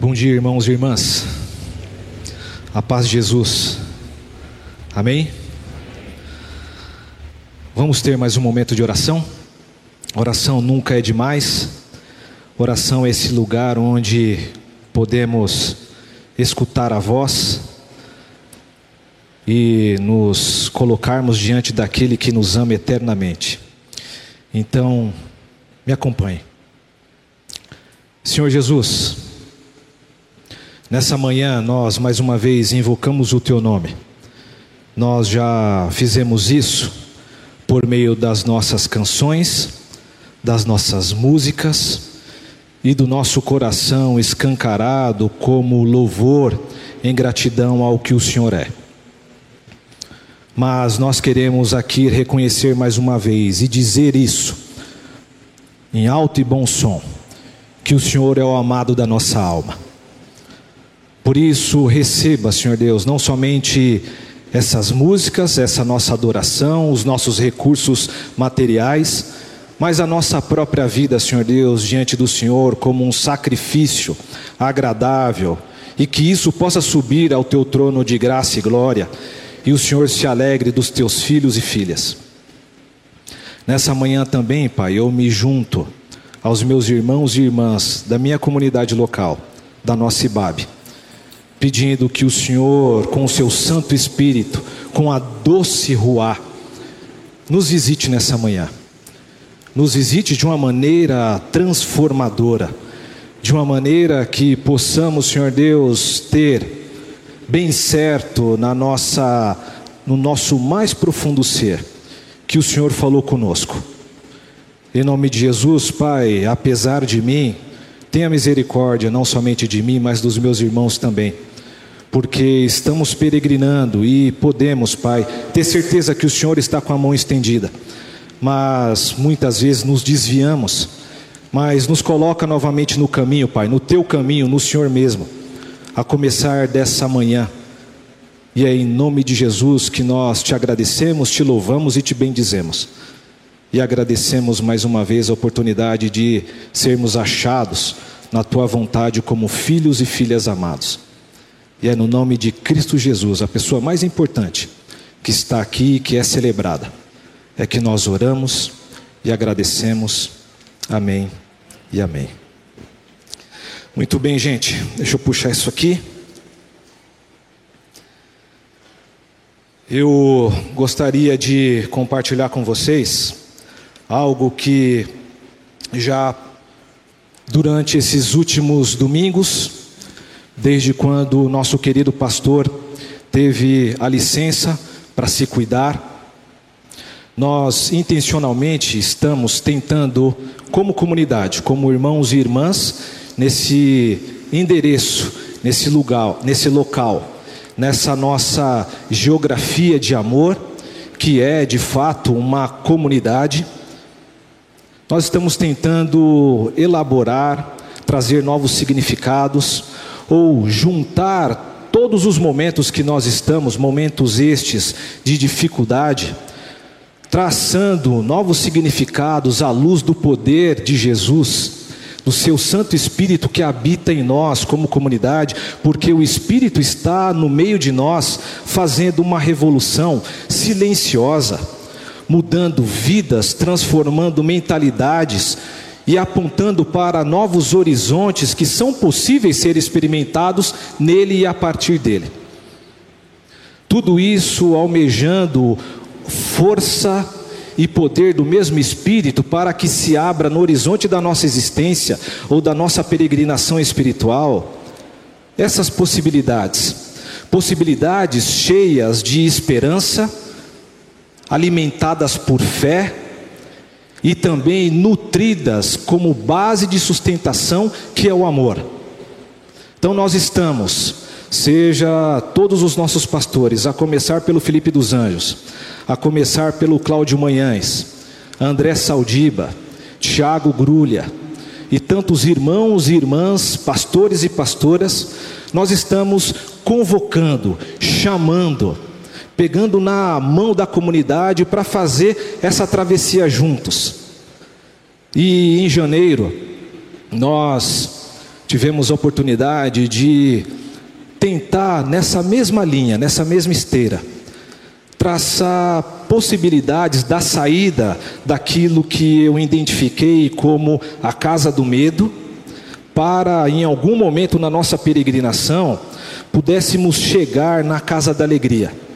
Bom dia, irmãos e irmãs. A paz de Jesus. Amém? Vamos ter mais um momento de oração. Oração nunca é demais. Oração é esse lugar onde podemos escutar a voz e nos colocarmos diante daquele que nos ama eternamente. Então, me acompanhe. Senhor Jesus, nessa manhã nós mais uma vez invocamos o Teu nome. Nós já fizemos isso por meio das nossas canções, das nossas músicas e do nosso coração escancarado como louvor em gratidão ao que o Senhor é. Mas nós queremos aqui reconhecer mais uma vez e dizer isso em alto e bom som que o Senhor é o amado da nossa alma. Por isso, receba, Senhor Deus, não somente essas músicas, essa nossa adoração, os nossos recursos materiais, mas a nossa própria vida, Senhor Deus, diante do Senhor, como um sacrifício agradável, e que isso possa subir ao teu trono de graça e glória, e o Senhor se alegre dos teus filhos e filhas. Nessa manhã também, Pai, eu me junto aos meus irmãos e irmãs da minha comunidade local, da nossa IBAB, pedindo que o Senhor, com o seu Santo Espírito, com a doce ruá, nos visite nessa manhã. Nos visite de uma maneira transformadora, de uma maneira que possamos, Senhor Deus, ter bem certo na nossa no nosso mais profundo ser que o Senhor falou conosco em nome de Jesus, Pai, apesar de mim, tenha misericórdia não somente de mim, mas dos meus irmãos também. Porque estamos peregrinando e podemos, Pai, ter certeza que o Senhor está com a mão estendida. Mas muitas vezes nos desviamos, mas nos coloca novamente no caminho, Pai, no teu caminho, no Senhor mesmo, a começar dessa manhã. E é em nome de Jesus que nós te agradecemos, te louvamos e te bendizemos e agradecemos mais uma vez a oportunidade de sermos achados na tua vontade como filhos e filhas amados. E é no nome de Cristo Jesus, a pessoa mais importante que está aqui e que é celebrada, é que nós oramos e agradecemos. Amém e amém. Muito bem, gente, deixa eu puxar isso aqui. Eu gostaria de compartilhar com vocês algo que já durante esses últimos domingos, desde quando o nosso querido pastor teve a licença para se cuidar, nós intencionalmente estamos tentando, como comunidade, como irmãos e irmãs, nesse endereço, nesse lugar, nesse local, nessa nossa geografia de amor, que é de fato uma comunidade. Nós estamos tentando elaborar, trazer novos significados ou juntar todos os momentos que nós estamos, momentos estes de dificuldade, traçando novos significados à luz do poder de Jesus, do seu Santo Espírito que habita em nós como comunidade, porque o Espírito está no meio de nós, fazendo uma revolução silenciosa mudando vidas, transformando mentalidades e apontando para novos horizontes que são possíveis ser experimentados nele e a partir dele. Tudo isso almejando força e poder do mesmo Espírito para que se abra no horizonte da nossa existência ou da nossa peregrinação espiritual essas possibilidades, possibilidades cheias de esperança alimentadas por fé e também nutridas como base de sustentação, que é o amor. Então nós estamos, seja todos os nossos pastores, a começar pelo Felipe dos Anjos, a começar pelo Cláudio Manhães, André Saldiba, Tiago Grulha, e tantos irmãos e irmãs, pastores e pastoras, nós estamos convocando, chamando, pegando na mão da comunidade para fazer essa travessia juntos. E em janeiro, nós tivemos a oportunidade de tentar, nessa mesma linha, nessa mesma esteira, traçar possibilidades da saída daquilo que eu identifiquei como a casa do medo, para em algum momento na nossa peregrinação pudéssemos chegar na casa da alegria.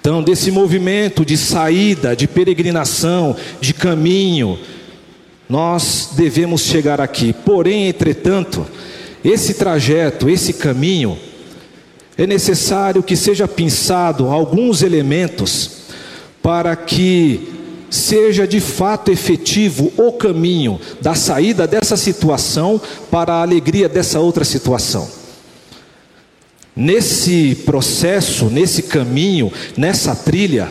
Então, desse movimento de saída, de peregrinação, de caminho, nós devemos chegar aqui. Porém, entretanto, esse trajeto, esse caminho, é necessário que seja pensado alguns elementos para que seja de fato efetivo o caminho da saída dessa situação para a alegria dessa outra situação. Nesse processo, nesse caminho, nessa trilha,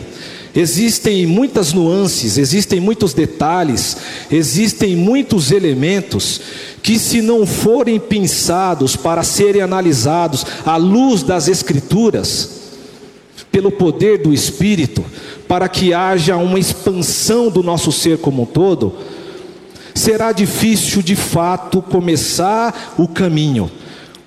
Existem muitas nuances, existem muitos detalhes, existem muitos elementos que, se não forem pensados para serem analisados à luz das Escrituras, pelo poder do Espírito, para que haja uma expansão do nosso ser como um todo, será difícil de fato começar o caminho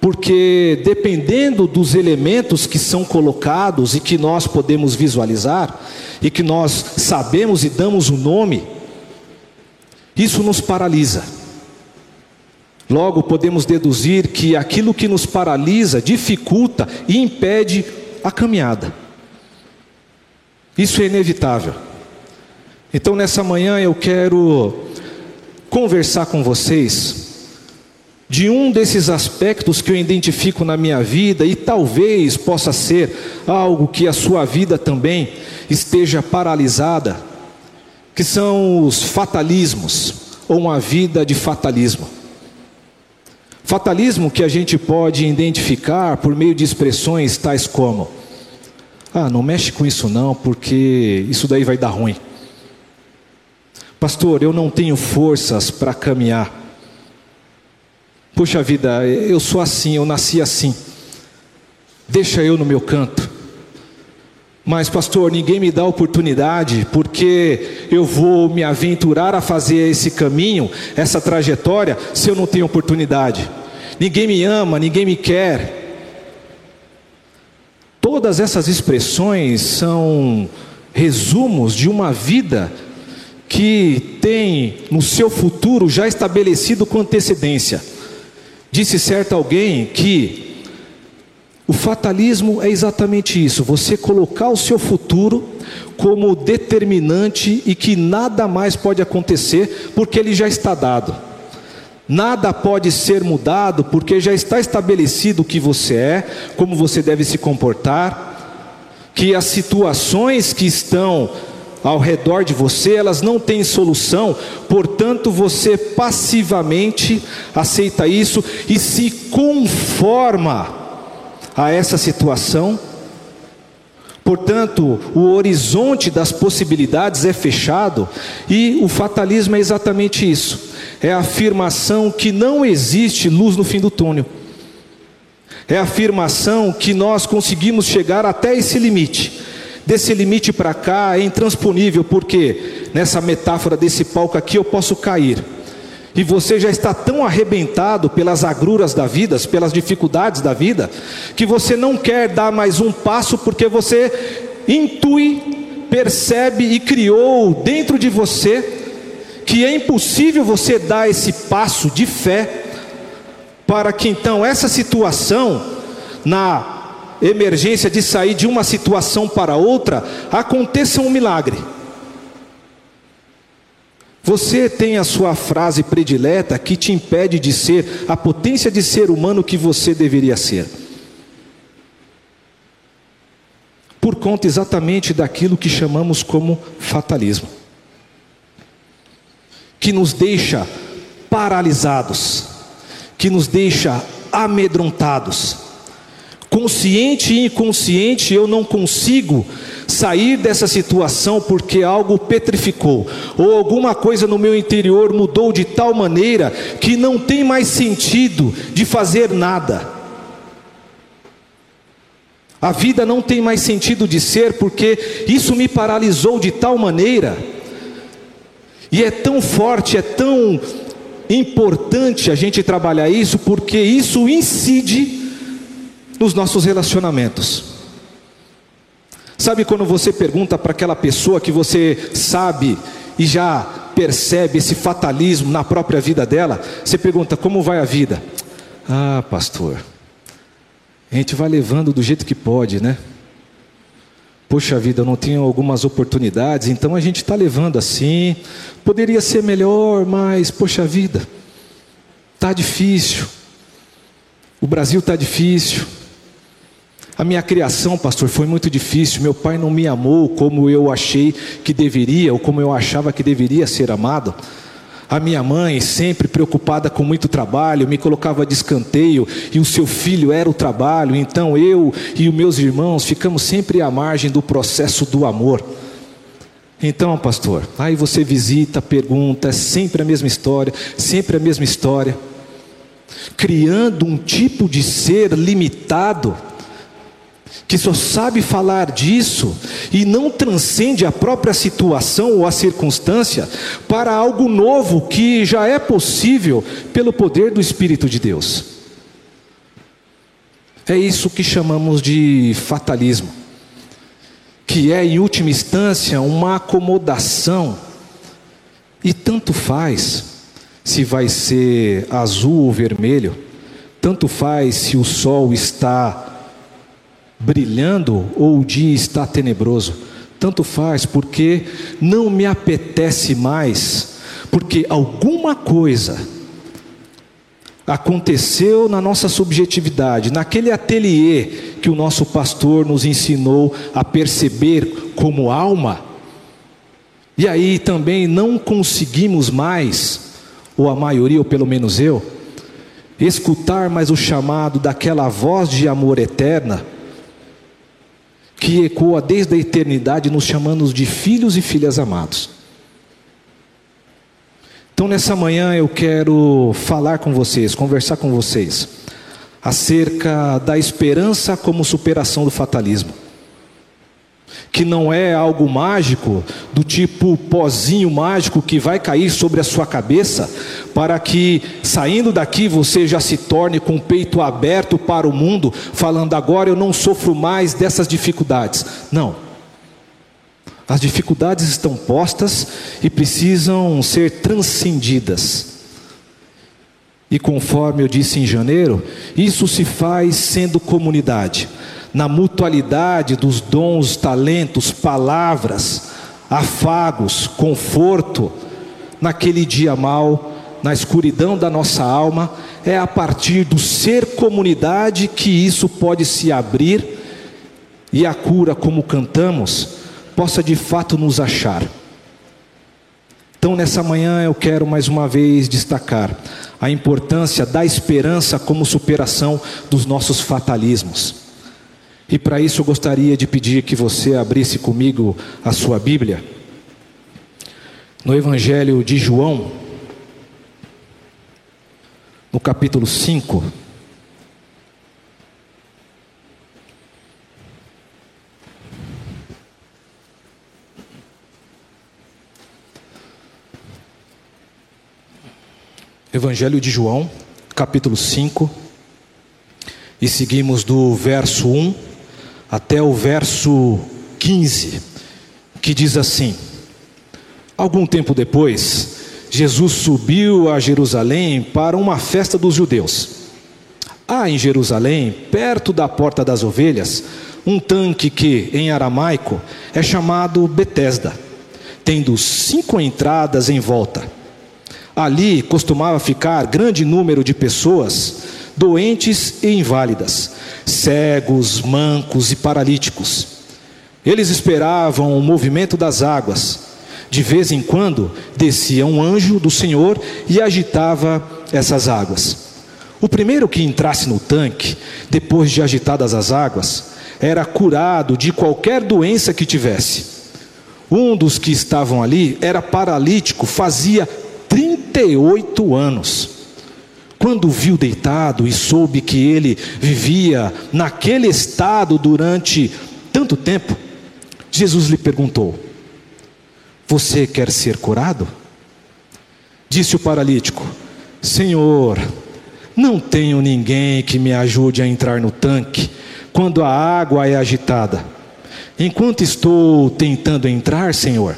porque dependendo dos elementos que são colocados e que nós podemos visualizar, e que nós sabemos e damos o um nome, isso nos paralisa. Logo podemos deduzir que aquilo que nos paralisa dificulta e impede a caminhada. Isso é inevitável. Então nessa manhã eu quero conversar com vocês de um desses aspectos que eu identifico na minha vida e talvez possa ser algo que a sua vida também esteja paralisada, que são os fatalismos ou uma vida de fatalismo. Fatalismo que a gente pode identificar por meio de expressões tais como: ah, não mexe com isso não, porque isso daí vai dar ruim. Pastor, eu não tenho forças para caminhar. Puxa vida, eu sou assim, eu nasci assim. Deixa eu no meu canto. Mas, pastor, ninguém me dá oportunidade, porque eu vou me aventurar a fazer esse caminho, essa trajetória, se eu não tenho oportunidade. Ninguém me ama, ninguém me quer. Todas essas expressões são resumos de uma vida que tem no seu futuro já estabelecido com antecedência. Disse certo alguém que o fatalismo é exatamente isso: você colocar o seu futuro como determinante e que nada mais pode acontecer porque ele já está dado. Nada pode ser mudado porque já está estabelecido o que você é, como você deve se comportar, que as situações que estão ao redor de você, elas não têm solução, portanto você passivamente aceita isso e se conforma a essa situação. Portanto, o horizonte das possibilidades é fechado e o fatalismo é exatamente isso. É a afirmação que não existe luz no fim do túnel. É a afirmação que nós conseguimos chegar até esse limite Desse limite para cá é intransponível, porque nessa metáfora desse palco aqui eu posso cair. E você já está tão arrebentado pelas agruras da vida, pelas dificuldades da vida, que você não quer dar mais um passo porque você intui, percebe e criou dentro de você que é impossível você dar esse passo de fé para que então essa situação na emergência de sair de uma situação para outra, aconteça um milagre. Você tem a sua frase predileta que te impede de ser a potência de ser humano que você deveria ser. Por conta exatamente daquilo que chamamos como fatalismo, que nos deixa paralisados, que nos deixa amedrontados consciente e inconsciente, eu não consigo sair dessa situação porque algo petrificou, ou alguma coisa no meu interior mudou de tal maneira que não tem mais sentido de fazer nada. A vida não tem mais sentido de ser porque isso me paralisou de tal maneira, e é tão forte, é tão importante a gente trabalhar isso porque isso incide nos nossos relacionamentos. Sabe quando você pergunta para aquela pessoa que você sabe e já percebe esse fatalismo na própria vida dela, você pergunta: como vai a vida? Ah, pastor, a gente vai levando do jeito que pode, né? Poxa vida, eu não tenho algumas oportunidades, então a gente está levando assim. Poderia ser melhor, mas poxa vida, está difícil. O Brasil está difícil. A minha criação, pastor, foi muito difícil. Meu pai não me amou como eu achei que deveria, ou como eu achava que deveria ser amado. A minha mãe, sempre preocupada com muito trabalho, me colocava de escanteio e o seu filho era o trabalho. Então eu e os meus irmãos ficamos sempre à margem do processo do amor. Então, pastor, aí você visita, pergunta, é sempre a mesma história, sempre a mesma história, criando um tipo de ser limitado que só sabe falar disso e não transcende a própria situação ou a circunstância para algo novo que já é possível pelo poder do Espírito de Deus. É isso que chamamos de fatalismo, que é, em última instância, uma acomodação, e tanto faz se vai ser azul ou vermelho, tanto faz se o sol está brilhando ou o dia está tenebroso. Tanto faz, porque não me apetece mais, porque alguma coisa aconteceu na nossa subjetividade, naquele ateliê que o nosso pastor nos ensinou a perceber como alma. E aí também não conseguimos mais, ou a maioria, ou pelo menos eu, escutar mais o chamado daquela voz de amor eterna que ecoa desde a eternidade, nos chamando de filhos e filhas amados. Então, nessa manhã, eu quero falar com vocês, conversar com vocês, acerca da esperança como superação do fatalismo que não é algo mágico, do tipo pozinho mágico que vai cair sobre a sua cabeça, para que saindo daqui você já se torne com o peito aberto para o mundo, falando agora eu não sofro mais dessas dificuldades. Não. As dificuldades estão postas e precisam ser transcendidas. E conforme eu disse em janeiro, isso se faz sendo comunidade na mutualidade dos dons, talentos, palavras, afagos, conforto, naquele dia mal, na escuridão da nossa alma, é a partir do ser comunidade que isso pode se abrir e a cura, como cantamos, possa de fato nos achar. Então, nessa manhã, eu quero mais uma vez destacar a importância da esperança como superação dos nossos fatalismos. E para isso eu gostaria de pedir que você abrisse comigo a sua Bíblia. No Evangelho de João, no capítulo 5. Evangelho de João, capítulo 5, e seguimos do verso 1 até o verso 15, que diz assim: Algum tempo depois, Jesus subiu a Jerusalém para uma festa dos judeus. Há em Jerusalém, perto da porta das ovelhas, um tanque que, em aramaico, é chamado Betesda, tendo cinco entradas em volta. Ali costumava ficar grande número de pessoas doentes e inválidas, cegos, mancos e paralíticos. Eles esperavam o movimento das águas. De vez em quando descia um anjo do Senhor e agitava essas águas. O primeiro que entrasse no tanque, depois de agitadas as águas, era curado de qualquer doença que tivesse. Um dos que estavam ali era paralítico, fazia 38 anos. Quando viu deitado e soube que ele vivia naquele estado durante tanto tempo, Jesus lhe perguntou: Você quer ser curado? Disse o paralítico: Senhor, não tenho ninguém que me ajude a entrar no tanque quando a água é agitada. Enquanto estou tentando entrar, Senhor,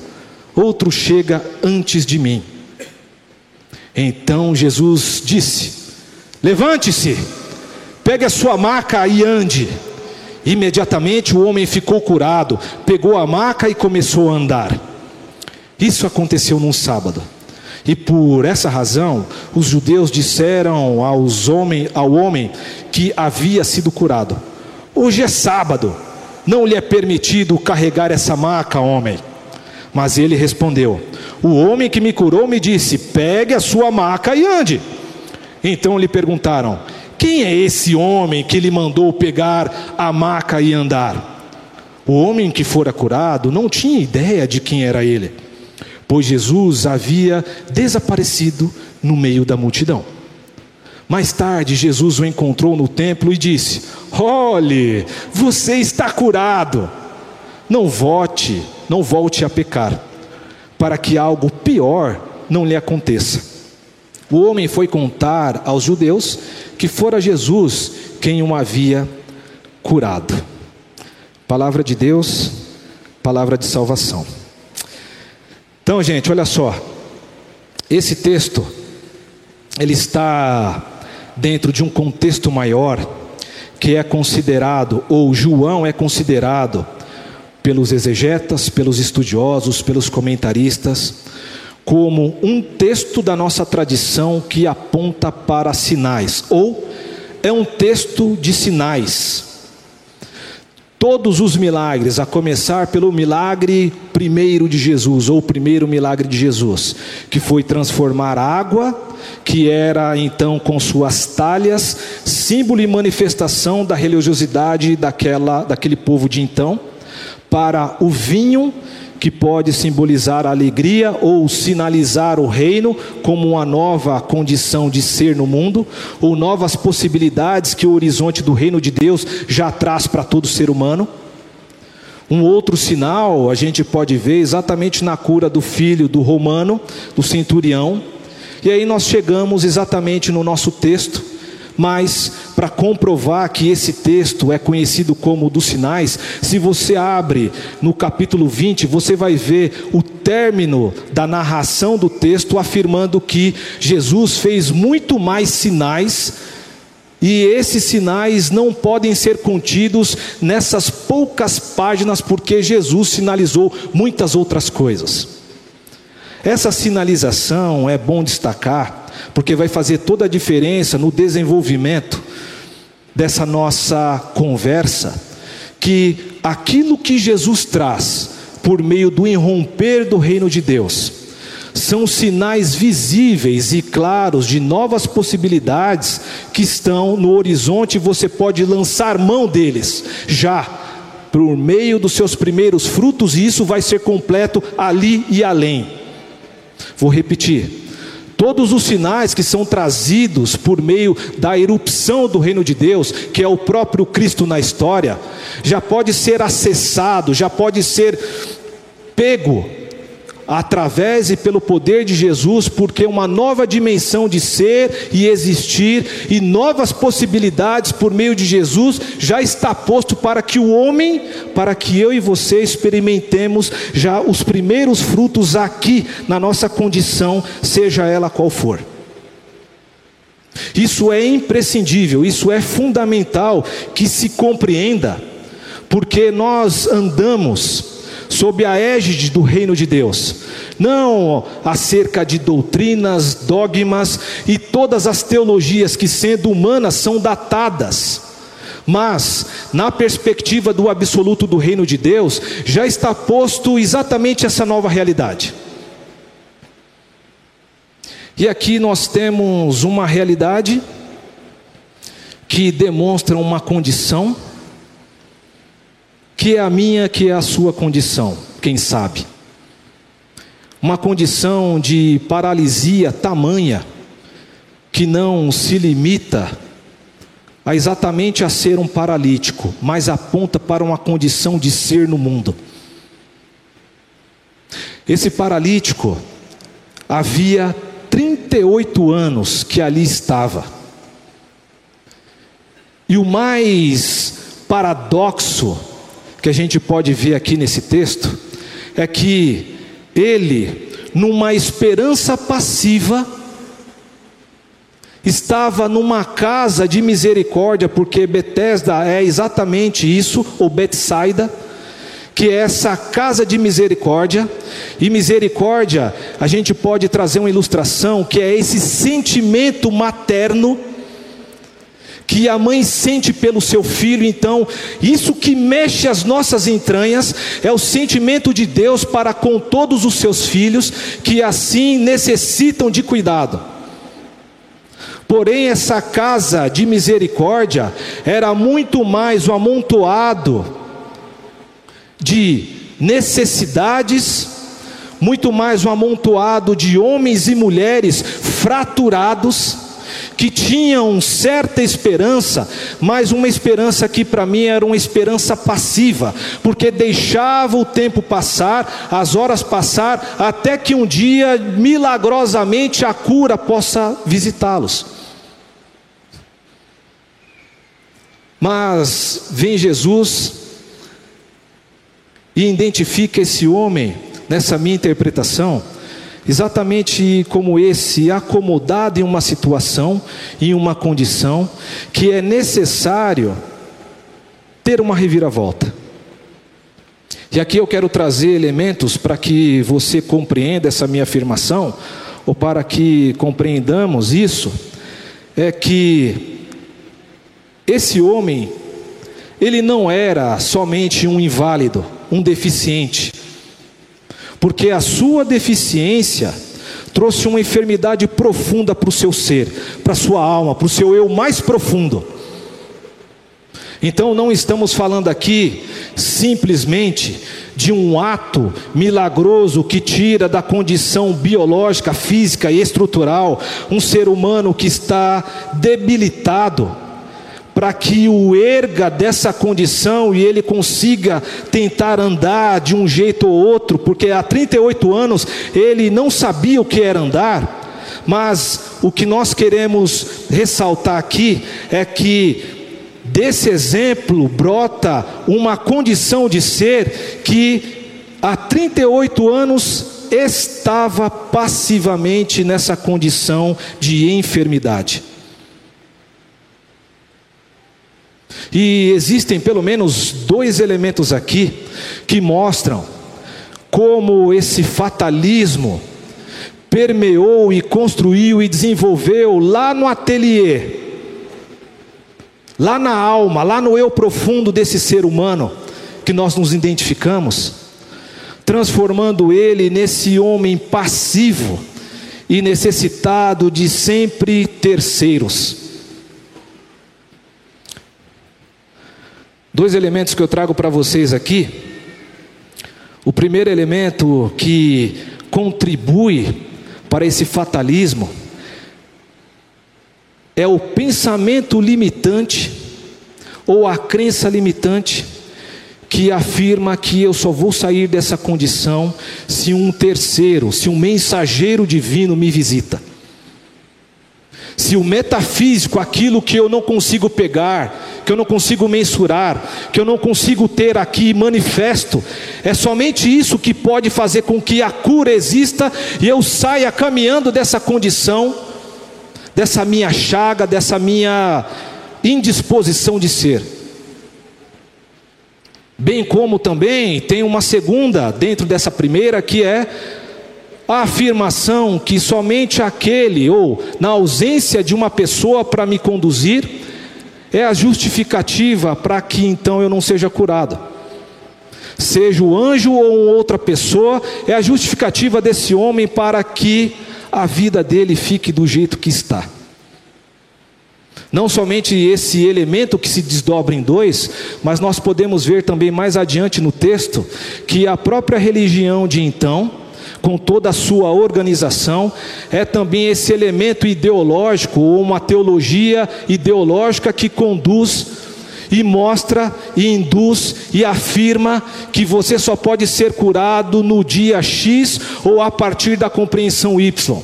outro chega antes de mim. Então Jesus disse: Levante-se, pegue a sua maca e ande. Imediatamente o homem ficou curado, pegou a maca e começou a andar. Isso aconteceu num sábado. E por essa razão, os judeus disseram aos homem, ao homem que havia sido curado: Hoje é sábado, não lhe é permitido carregar essa maca, homem. Mas ele respondeu: O homem que me curou me disse: Pegue a sua maca e ande. Então lhe perguntaram: Quem é esse homem que lhe mandou pegar a maca e andar? O homem que fora curado não tinha ideia de quem era ele pois Jesus havia desaparecido no meio da multidão. Mais tarde, Jesus o encontrou no templo e disse: Olhe, você está curado. Não volte, não volte a pecar, para que algo pior não lhe aconteça. O homem foi contar aos judeus que fora Jesus quem o havia curado. Palavra de Deus, palavra de salvação. Então, gente, olha só. Esse texto ele está dentro de um contexto maior que é considerado ou João é considerado pelos exegetas, pelos estudiosos, pelos comentaristas como um texto da nossa tradição que aponta para sinais ou é um texto de sinais. Todos os milagres, a começar pelo milagre primeiro de Jesus, ou o primeiro milagre de Jesus, que foi transformar água, que era então com suas talhas, símbolo e manifestação da religiosidade daquela, daquele povo de então, para o vinho, que pode simbolizar a alegria ou sinalizar o reino como uma nova condição de ser no mundo, ou novas possibilidades que o horizonte do reino de Deus já traz para todo ser humano. Um outro sinal a gente pode ver exatamente na cura do filho do romano, do centurião. E aí nós chegamos exatamente no nosso texto, mas para comprovar que esse texto é conhecido como dos sinais, se você abre no capítulo 20, você vai ver o término da narração do texto afirmando que Jesus fez muito mais sinais e esses sinais não podem ser contidos nessas poucas páginas, porque Jesus sinalizou muitas outras coisas. Essa sinalização é bom destacar, porque vai fazer toda a diferença no desenvolvimento dessa nossa conversa, que aquilo que Jesus traz por meio do irromper do reino de Deus, são sinais visíveis e claros de novas possibilidades que estão no horizonte você pode lançar mão deles já por meio dos seus primeiros frutos, e isso vai ser completo ali e além. Vou repetir. Todos os sinais que são trazidos por meio da erupção do reino de Deus, que é o próprio Cristo na história, já pode ser acessado, já pode ser pego através e pelo poder de Jesus, porque uma nova dimensão de ser e existir e novas possibilidades por meio de Jesus já está posto para que o homem, para que eu e você experimentemos já os primeiros frutos aqui na nossa condição, seja ela qual for. Isso é imprescindível, isso é fundamental que se compreenda, porque nós andamos sob a égide do reino de Deus, não acerca de doutrinas, dogmas e todas as teologias que, sendo humanas, são datadas. Mas, na perspectiva do absoluto do reino de Deus, já está posto exatamente essa nova realidade. E aqui nós temos uma realidade que demonstra uma condição que é a minha, que é a sua condição, quem sabe. Uma condição de paralisia tamanha, que não se limita a exatamente a ser um paralítico, mas aponta para uma condição de ser no mundo. Esse paralítico havia 38 anos que ali estava. E o mais paradoxo que a gente pode ver aqui nesse texto é que ele, numa esperança passiva, estava numa casa de misericórdia, porque Betesda é exatamente isso, ou Betsaida, que é essa casa de misericórdia, e misericórdia, a gente pode trazer uma ilustração, que é esse sentimento materno, que a mãe sente pelo seu filho, então, isso que mexe as nossas entranhas é o sentimento de Deus para com todos os seus filhos, que assim necessitam de cuidado. Porém, essa casa de misericórdia era muito mais o amontoado de necessidades, muito mais um amontoado de homens e mulheres fraturados, que tinham certa esperança, mas uma esperança que para mim era uma esperança passiva, porque deixava o tempo passar, as horas passar, até que um dia, milagrosamente, a cura possa visitá-los. Mas vem Jesus, e identifica esse homem, nessa minha interpretação, exatamente como esse, acomodado em uma situação, em uma condição, que é necessário ter uma reviravolta. E aqui eu quero trazer elementos para que você compreenda essa minha afirmação, ou para que compreendamos isso, é que esse homem, ele não era somente um inválido, um deficiente, porque a sua deficiência trouxe uma enfermidade profunda para o seu ser, para a sua alma, para o seu eu mais profundo. Então não estamos falando aqui simplesmente de um ato milagroso que tira da condição biológica, física e estrutural um ser humano que está debilitado para que o erga dessa condição e ele consiga tentar andar de um jeito ou outro, porque há 38 anos ele não sabia o que era andar. Mas o que nós queremos ressaltar aqui é que desse exemplo brota uma condição de ser que há 38 anos estava passivamente nessa condição de enfermidade. E existem pelo menos dois elementos aqui que mostram como esse fatalismo permeou e construiu e desenvolveu lá no ateliê, lá na alma, lá no eu profundo desse ser humano que nós nos identificamos, transformando ele nesse homem passivo e necessitado de sempre terceiros. Dois elementos que eu trago para vocês aqui. O primeiro elemento que contribui para esse fatalismo é o pensamento limitante ou a crença limitante que afirma que eu só vou sair dessa condição se um terceiro, se um mensageiro divino me visita. Se o metafísico, aquilo que eu não consigo pegar, que eu não consigo mensurar, que eu não consigo ter aqui manifesto, é somente isso que pode fazer com que a cura exista e eu saia caminhando dessa condição, dessa minha chaga, dessa minha indisposição de ser. Bem como também tem uma segunda dentro dessa primeira que é a afirmação que somente aquele, ou na ausência de uma pessoa para me conduzir, é a justificativa para que então eu não seja curado. Seja o anjo ou outra pessoa, é a justificativa desse homem para que a vida dele fique do jeito que está. Não somente esse elemento que se desdobra em dois, mas nós podemos ver também mais adiante no texto que a própria religião de então, com toda a sua organização, é também esse elemento ideológico, ou uma teologia ideológica que conduz e mostra e induz e afirma que você só pode ser curado no dia X ou a partir da compreensão Y.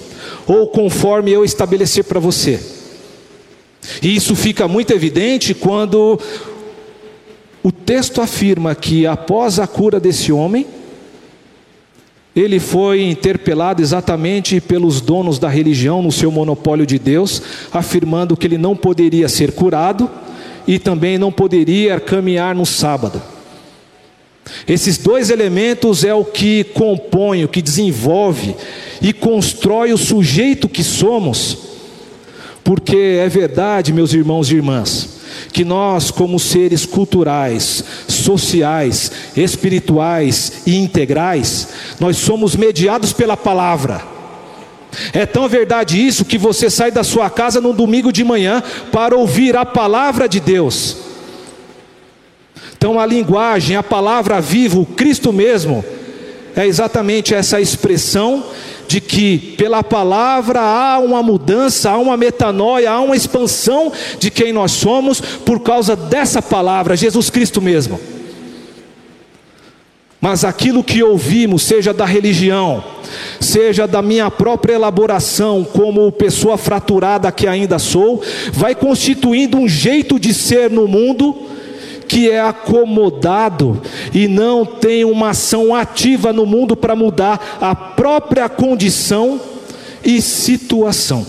ou conforme eu estabelecer para você. E isso fica muito evidente quando o texto afirma que após a cura desse homem, ele foi interpelado exatamente pelos donos da religião no seu monopólio de Deus, afirmando que ele não poderia ser curado e também não poderia caminhar no sábado. Esses dois elementos é o que compõe, o que desenvolve e constrói o sujeito que somos, porque é verdade, meus irmãos e irmãs, que nós, como seres culturais, sociais, espirituais e integrais, nós somos mediados pela palavra. É tão verdade isso que você sai da sua casa no domingo de manhã para ouvir a palavra de Deus. Então a linguagem, a palavra viva, o Cristo mesmo, é exatamente essa expressão de que pela palavra há uma mudança, há uma metanoia, há uma expansão de quem nós somos por causa dessa palavra, Jesus Cristo mesmo. Mas aquilo que ouvimos, seja da religião, seja da minha própria elaboração, como pessoa fraturada que ainda sou, vai constituindo um jeito de ser no mundo que é acomodado e não tem uma ação ativa no mundo para mudar a própria condição e situação.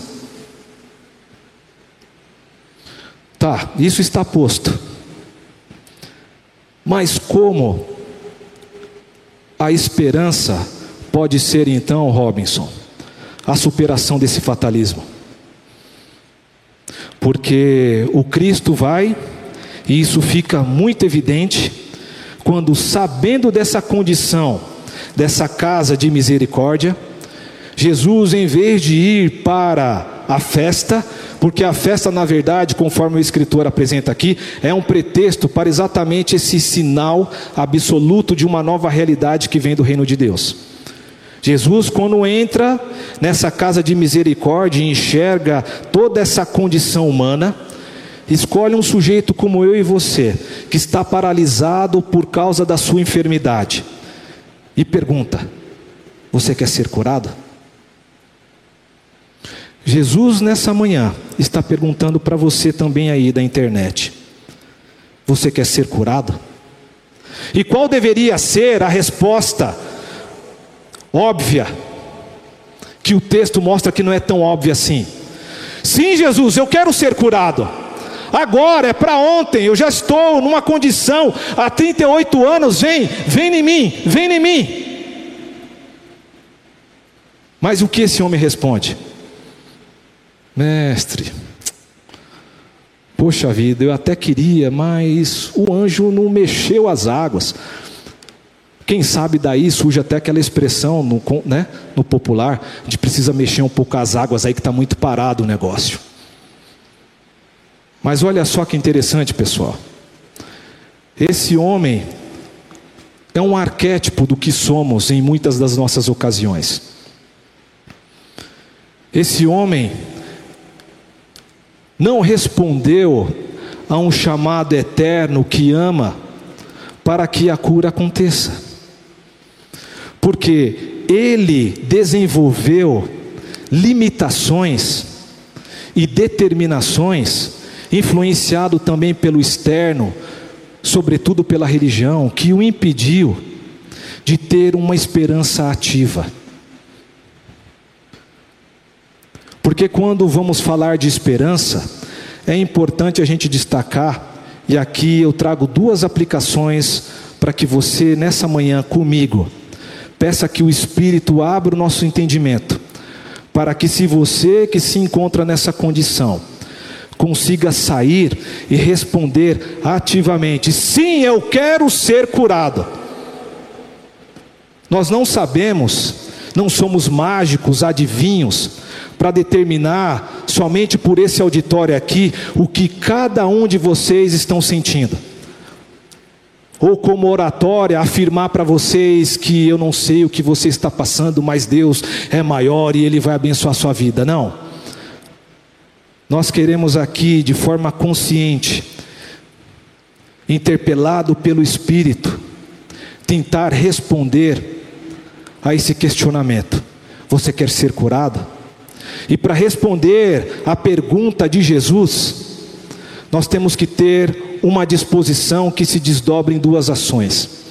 Tá, isso está posto. Mas como a esperança pode ser então, Robinson, a superação desse fatalismo? Porque o Cristo vai e isso fica muito evidente quando, sabendo dessa condição, dessa casa de misericórdia, Jesus, em vez de ir para a festa, porque a festa, na verdade, conforme o escritor apresenta aqui, é um pretexto para exatamente esse sinal absoluto de uma nova realidade que vem do reino de Deus. Jesus, quando entra nessa casa de misericórdia e enxerga toda essa condição humana, Escolhe um sujeito como eu e você, que está paralisado por causa da sua enfermidade, e pergunta: Você quer ser curado? Jesus, nessa manhã, está perguntando para você também aí da internet: Você quer ser curado? E qual deveria ser a resposta óbvia, que o texto mostra que não é tão óbvia assim? Sim, Jesus, eu quero ser curado. Agora, é para ontem, eu já estou numa condição, há 38 anos, vem, vem em mim, vem em mim. Mas o que esse homem responde? Mestre, poxa vida, eu até queria, mas o anjo não mexeu as águas. Quem sabe daí surge até aquela expressão no, né, no popular, de precisa mexer um pouco as águas aí que está muito parado o negócio. Mas olha só que interessante, pessoal. Esse homem é um arquétipo do que somos em muitas das nossas ocasiões. Esse homem não respondeu a um chamado eterno que ama para que a cura aconteça. Porque ele desenvolveu limitações e determinações influenciado também pelo externo, sobretudo pela religião, que o impediu de ter uma esperança ativa. Porque quando vamos falar de esperança, é importante a gente destacar, e aqui eu trago duas aplicações para que você, nessa manhã comigo, peça que o Espírito abra o nosso entendimento, para que, se você que se encontra nessa condição, consiga sair e responder ativamente: sim, eu quero ser curado. Nós não sabemos, não somos mágicos, adivinhos, para determinar somente por esse auditório aqui o que cada um de vocês estão sentindo. Ou como oratória, afirmar para vocês que eu não sei o que você está passando, mas Deus é maior e Ele vai abençoar a sua vida. Não. Nós queremos aqui, de forma consciente, interpelado pelo Espírito, tentar responder a esse questionamento: Você quer ser curado? E para responder à pergunta de Jesus, nós temos que ter uma disposição que se desdobra em duas ações.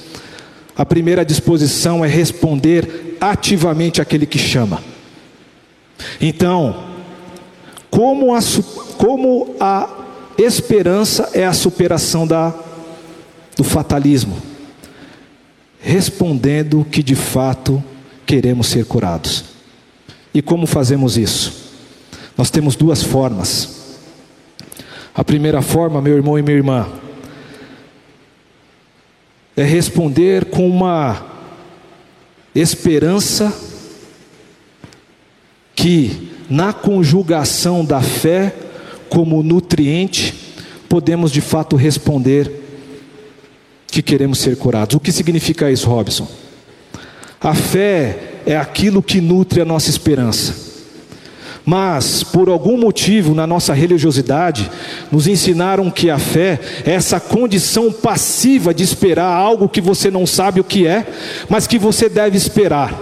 A primeira disposição é responder ativamente àquele que chama. Então, como a, como a esperança é a superação da, do fatalismo? Respondendo que de fato queremos ser curados. E como fazemos isso? Nós temos duas formas. A primeira forma, meu irmão e minha irmã, é responder com uma esperança que, na conjugação da fé como nutriente, podemos de fato responder que queremos ser curados. O que significa isso, Robson? A fé é aquilo que nutre a nossa esperança. Mas, por algum motivo, na nossa religiosidade, nos ensinaram que a fé é essa condição passiva de esperar algo que você não sabe o que é, mas que você deve esperar.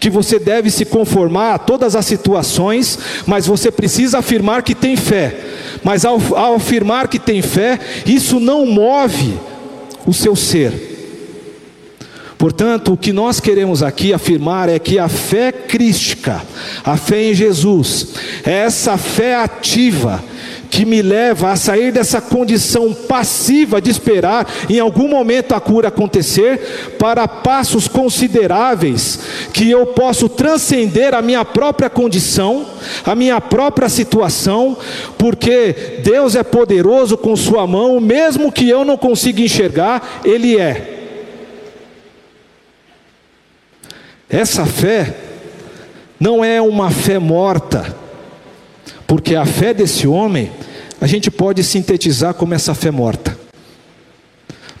Que você deve se conformar a todas as situações, mas você precisa afirmar que tem fé. Mas ao, ao afirmar que tem fé, isso não move o seu ser. Portanto, o que nós queremos aqui afirmar é que a fé crística, a fé em Jesus, essa fé ativa que me leva a sair dessa condição passiva de esperar em algum momento a cura acontecer, para passos consideráveis que eu posso transcender a minha própria condição, a minha própria situação, porque Deus é poderoso com Sua mão, mesmo que eu não consiga enxergar, Ele é. Essa fé não é uma fé morta, porque a fé desse homem a gente pode sintetizar como essa fé morta.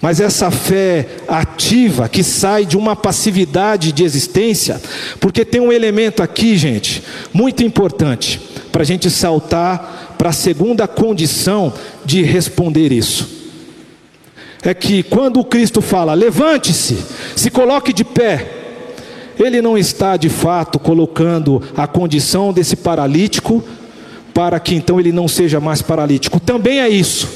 Mas essa fé ativa, que sai de uma passividade de existência, porque tem um elemento aqui, gente, muito importante, para a gente saltar para a segunda condição de responder isso. É que quando o Cristo fala, levante-se, se coloque de pé, ele não está de fato colocando a condição desse paralítico para que então ele não seja mais paralítico. Também é isso.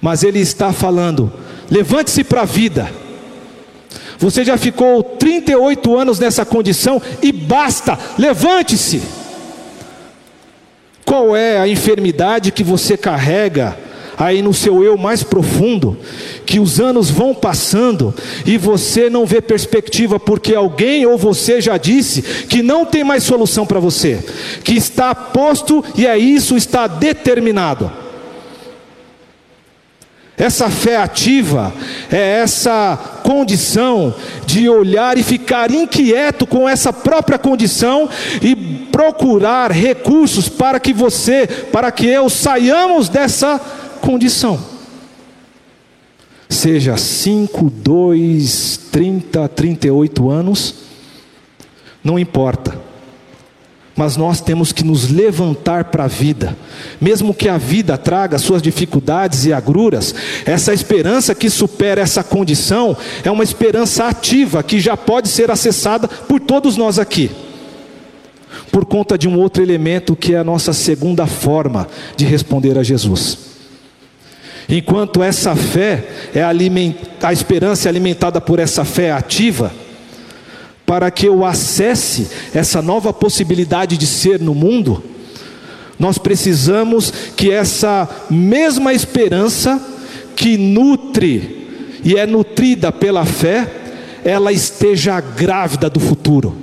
Mas ele está falando: levante-se para a vida. Você já ficou 38 anos nessa condição e basta, levante-se. Qual é a enfermidade que você carrega? Aí no seu eu mais profundo, que os anos vão passando e você não vê perspectiva porque alguém ou você já disse que não tem mais solução para você, que está posto e é isso, está determinado. Essa fé ativa é essa condição de olhar e ficar inquieto com essa própria condição e procurar recursos para que você, para que eu saiamos dessa condição. Seja 5, 2, 30, 38 anos, não importa. Mas nós temos que nos levantar para a vida, mesmo que a vida traga suas dificuldades e agruras, essa esperança que supera essa condição é uma esperança ativa que já pode ser acessada por todos nós aqui por conta de um outro elemento que é a nossa segunda forma de responder a Jesus. Enquanto essa fé é alimentada, a esperança é alimentada por essa fé ativa, para que eu acesse essa nova possibilidade de ser no mundo, nós precisamos que essa mesma esperança que nutre e é nutrida pela fé, ela esteja grávida do futuro.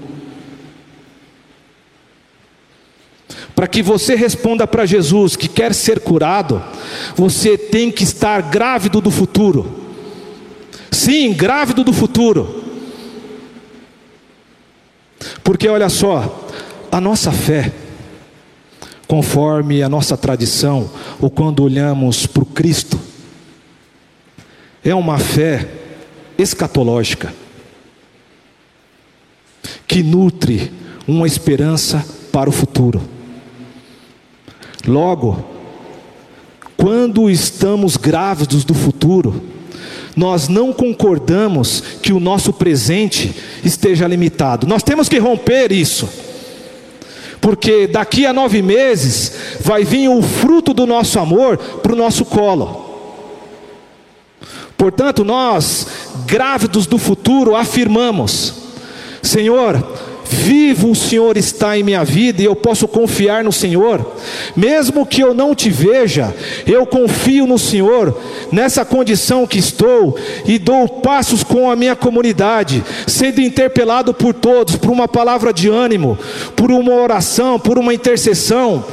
Para que você responda para Jesus que quer ser curado, você tem que estar grávido do futuro. Sim, grávido do futuro. Porque olha só, a nossa fé, conforme a nossa tradição, ou quando olhamos para o Cristo, é uma fé escatológica, que nutre uma esperança para o futuro. Logo, quando estamos grávidos do futuro, nós não concordamos que o nosso presente esteja limitado. Nós temos que romper isso. porque daqui a nove meses vai vir o fruto do nosso amor para o nosso colo. Portanto, nós, grávidos do futuro, afirmamos: Senhor, Vivo o Senhor está em minha vida e eu posso confiar no Senhor, mesmo que eu não te veja, eu confio no Senhor, nessa condição que estou e dou passos com a minha comunidade, sendo interpelado por todos, por uma palavra de ânimo, por uma oração, por uma intercessão,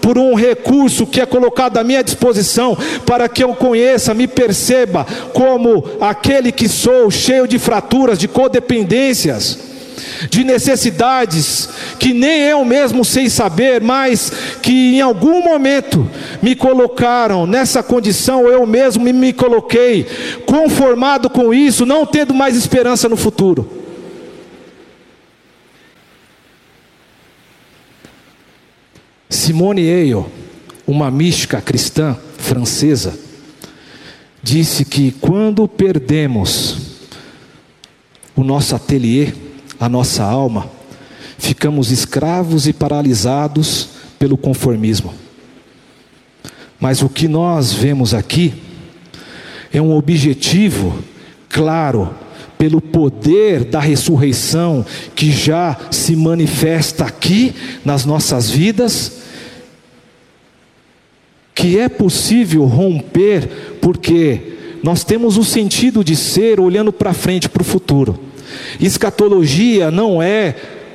por um recurso que é colocado à minha disposição, para que eu conheça, me perceba como aquele que sou, cheio de fraturas, de codependências de necessidades que nem eu mesmo sei saber, mas que em algum momento me colocaram nessa condição, eu mesmo me coloquei conformado com isso, não tendo mais esperança no futuro. Simone Weil, uma mística cristã francesa, disse que quando perdemos o nosso ateliê, a nossa alma, ficamos escravos e paralisados pelo conformismo. Mas o que nós vemos aqui é um objetivo claro pelo poder da ressurreição que já se manifesta aqui nas nossas vidas, que é possível romper, porque nós temos o sentido de ser olhando para frente, para o futuro. Escatologia não é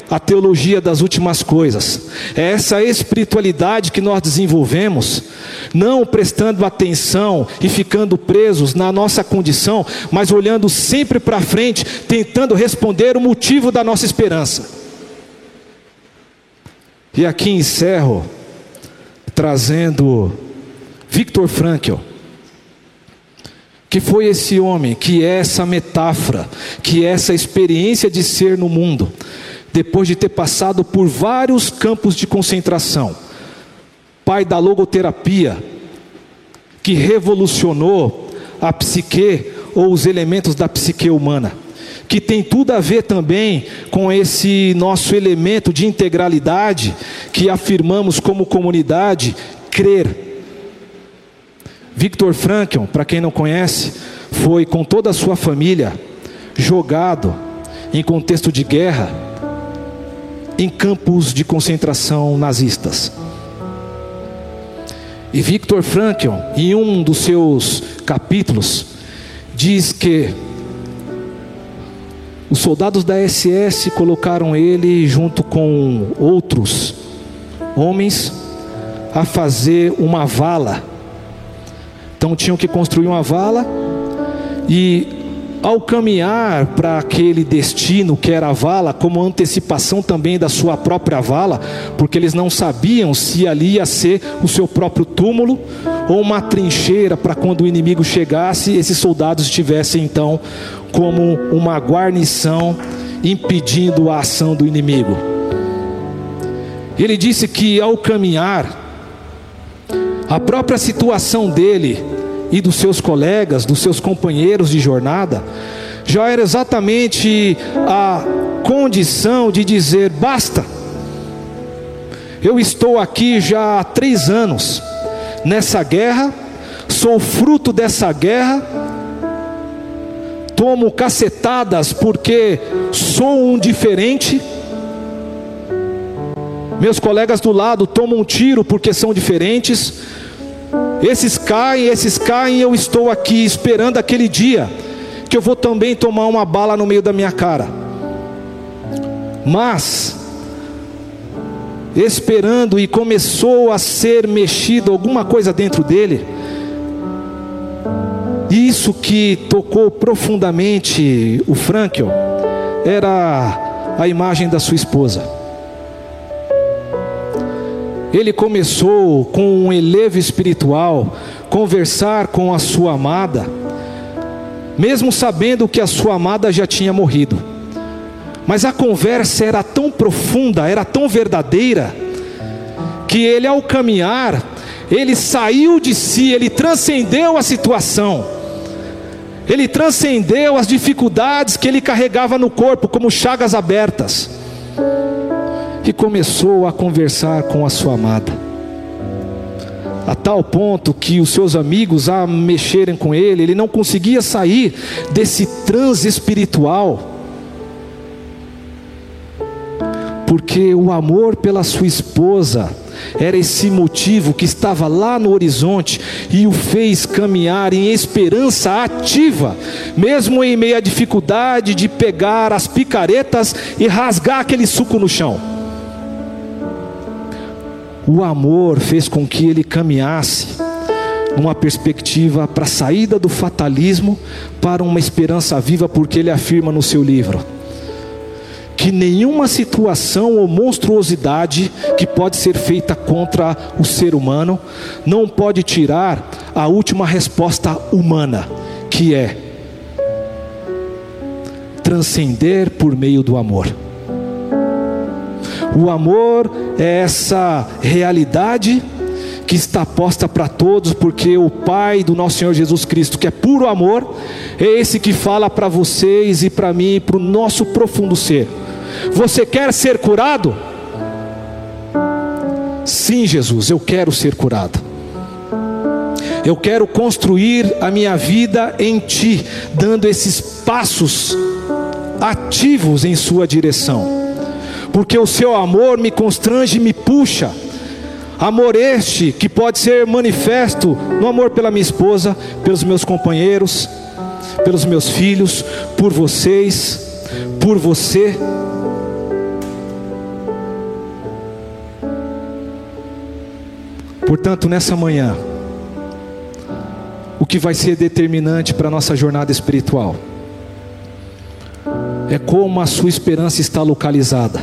a teologia das últimas coisas, é essa espiritualidade que nós desenvolvemos, não prestando atenção e ficando presos na nossa condição, mas olhando sempre para frente, tentando responder o motivo da nossa esperança. E aqui encerro trazendo Victor Frankl que foi esse homem, que é essa metáfora, que é essa experiência de ser no mundo, depois de ter passado por vários campos de concentração, pai da logoterapia, que revolucionou a psique ou os elementos da psique humana, que tem tudo a ver também com esse nosso elemento de integralidade que afirmamos como comunidade, crer Victor Frankl, para quem não conhece, foi com toda a sua família jogado em contexto de guerra em campos de concentração nazistas. E Victor Frankl, em um dos seus capítulos, diz que os soldados da SS colocaram ele junto com outros homens a fazer uma vala então tinham que construir uma vala e ao caminhar para aquele destino que era a vala, como antecipação também da sua própria vala, porque eles não sabiam se ali ia ser o seu próprio túmulo ou uma trincheira para quando o inimigo chegasse, esses soldados estivessem então como uma guarnição impedindo a ação do inimigo. Ele disse que ao caminhar a própria situação dele e dos seus colegas, dos seus companheiros de jornada, já era exatamente a condição de dizer: basta, eu estou aqui já há três anos nessa guerra, sou fruto dessa guerra, tomo cacetadas porque sou um diferente. Meus colegas do lado tomam um tiro porque são diferentes. Esses caem, esses caem, eu estou aqui esperando aquele dia que eu vou também tomar uma bala no meio da minha cara. Mas esperando e começou a ser mexido alguma coisa dentro dele. Isso que tocou profundamente o Frankel era a imagem da sua esposa. Ele começou com um elevo espiritual, conversar com a sua amada, mesmo sabendo que a sua amada já tinha morrido. Mas a conversa era tão profunda, era tão verdadeira, que ele, ao caminhar, ele saiu de si, ele transcendeu a situação, ele transcendeu as dificuldades que ele carregava no corpo, como chagas abertas que começou a conversar com a sua amada. A tal ponto que os seus amigos, a mexerem com ele, ele não conseguia sair desse transe espiritual. Porque o amor pela sua esposa era esse motivo que estava lá no horizonte e o fez caminhar em esperança ativa, mesmo em meio à dificuldade de pegar as picaretas e rasgar aquele suco no chão. O amor fez com que ele caminhasse numa perspectiva para a saída do fatalismo para uma esperança viva, porque ele afirma no seu livro que nenhuma situação ou monstruosidade que pode ser feita contra o ser humano não pode tirar a última resposta humana, que é transcender por meio do amor. O amor é essa realidade que está posta para todos, porque o Pai do nosso Senhor Jesus Cristo, que é puro amor, é esse que fala para vocês e para mim, para o nosso profundo ser. Você quer ser curado? Sim, Jesus, eu quero ser curado. Eu quero construir a minha vida em Ti, dando esses passos ativos em Sua direção, porque o Seu amor me constrange e me puxa. Amor este que pode ser manifesto no amor pela minha esposa, pelos meus companheiros, pelos meus filhos, por vocês, por você. Portanto, nessa manhã, o que vai ser determinante para a nossa jornada espiritual é como a sua esperança está localizada,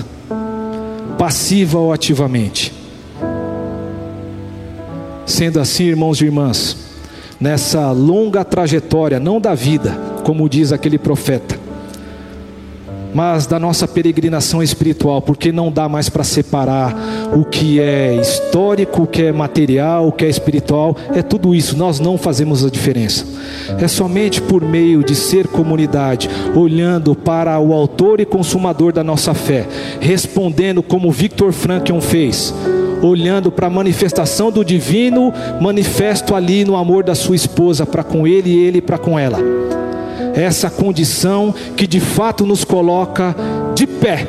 passiva ou ativamente. Sendo assim, irmãos e irmãs, nessa longa trajetória, não da vida, como diz aquele profeta, mas da nossa peregrinação espiritual, porque não dá mais para separar o que é histórico, o que é material, o que é espiritual, é tudo isso, nós não fazemos a diferença. É somente por meio de ser comunidade, olhando para o autor e consumador da nossa fé, respondendo como Victor Frankl fez, olhando para a manifestação do divino manifesto ali no amor da sua esposa para com ele e ele para com ela essa condição que de fato nos coloca de pé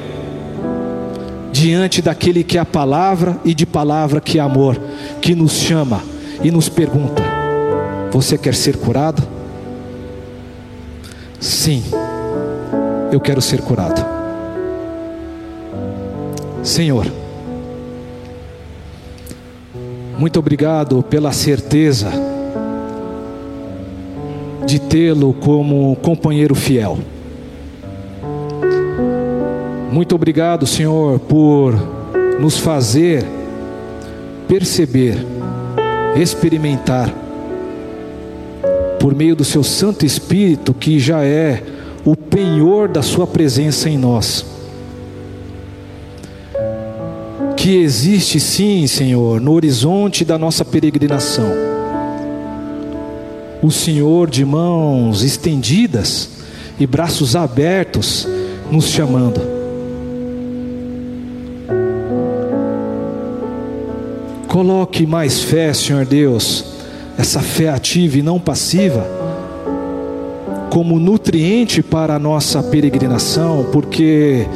diante daquele que é a palavra e de palavra que é amor, que nos chama e nos pergunta: Você quer ser curado? Sim, eu quero ser curado. Senhor, muito obrigado pela certeza de tê-lo como companheiro fiel. Muito obrigado, Senhor, por nos fazer perceber, experimentar, por meio do Seu Santo Espírito, que já é o penhor da Sua presença em nós. Que existe sim, Senhor, no horizonte da nossa peregrinação o Senhor de mãos estendidas e braços abertos nos chamando. Coloque mais fé, Senhor Deus, essa fé ativa e não passiva, como nutriente para a nossa peregrinação, porque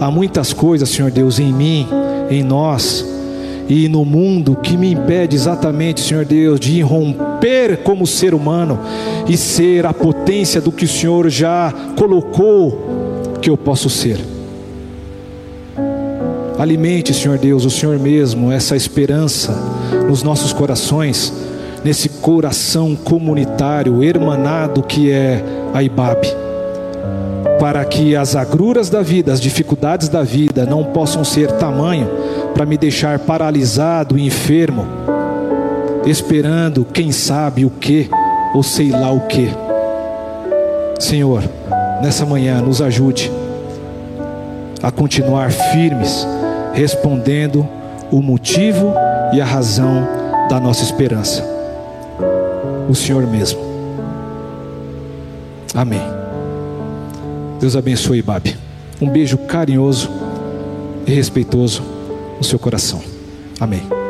há muitas coisas, Senhor Deus, em mim, em nós, e no mundo que me impede exatamente, Senhor Deus, de romper como ser humano e ser a potência do que o Senhor já colocou que eu posso ser. Alimente, Senhor Deus, o Senhor mesmo, essa esperança nos nossos corações, nesse coração comunitário, hermanado que é a IBAB, para que as agruras da vida, as dificuldades da vida não possam ser tamanho para me deixar paralisado e enfermo, esperando quem sabe o que ou sei lá o que. Senhor, nessa manhã nos ajude a continuar firmes, respondendo o motivo e a razão da nossa esperança. O Senhor mesmo. Amém. Deus abençoe, Babi. Um beijo carinhoso e respeitoso no seu coração. Amém.